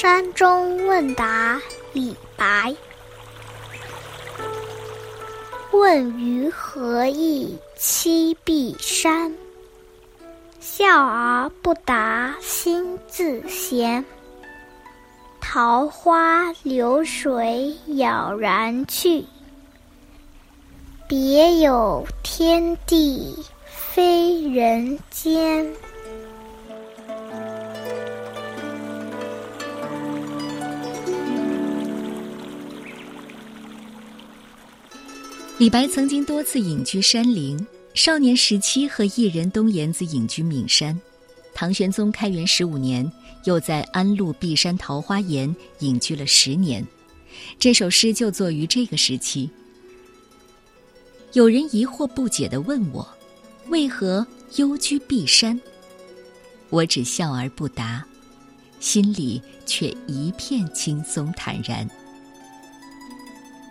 山中问答，李白。问余何意栖碧山？笑而不答心自闲。桃花流水杳然去，别有天地非人间。李白曾经多次隐居山林，少年时期和艺人东岩子隐居岷山。唐玄宗开元十五年，又在安陆碧山桃花岩隐居了十年。这首诗就作于这个时期。有人疑惑不解地问我：“为何幽居碧山？”我只笑而不答，心里却一片轻松坦然。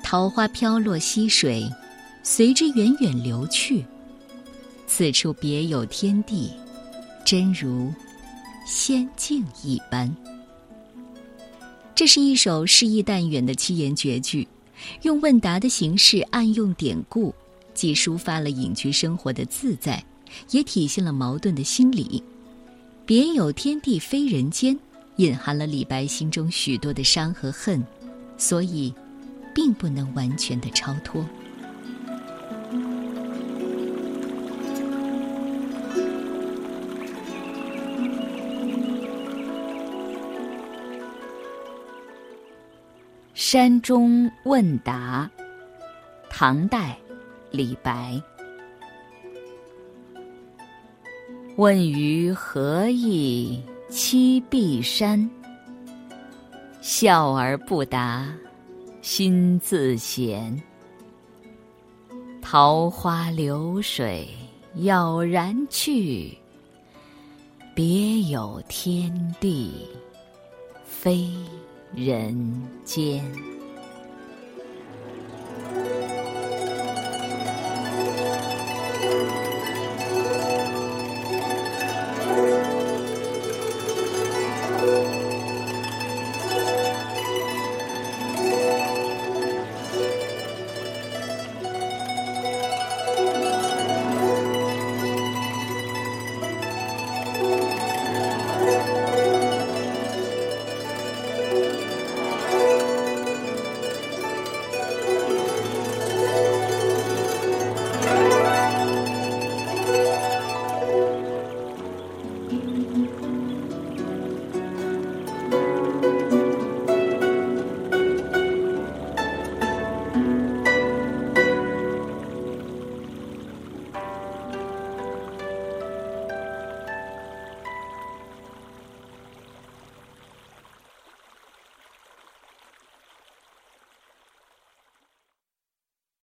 桃花飘落溪水，随之远远流去。此处别有天地，真如仙境一般。这是一首诗意淡远的七言绝句，用问答的形式暗用典故，既抒发了隐居生活的自在，也体现了矛盾的心理。别有天地非人间，隐含了李白心中许多的伤和恨，所以。并不能完全的超脱。山中问答，唐代，李白。问余何意栖碧山？笑而不答。心自闲。桃花流水杳然去别有天地非人间。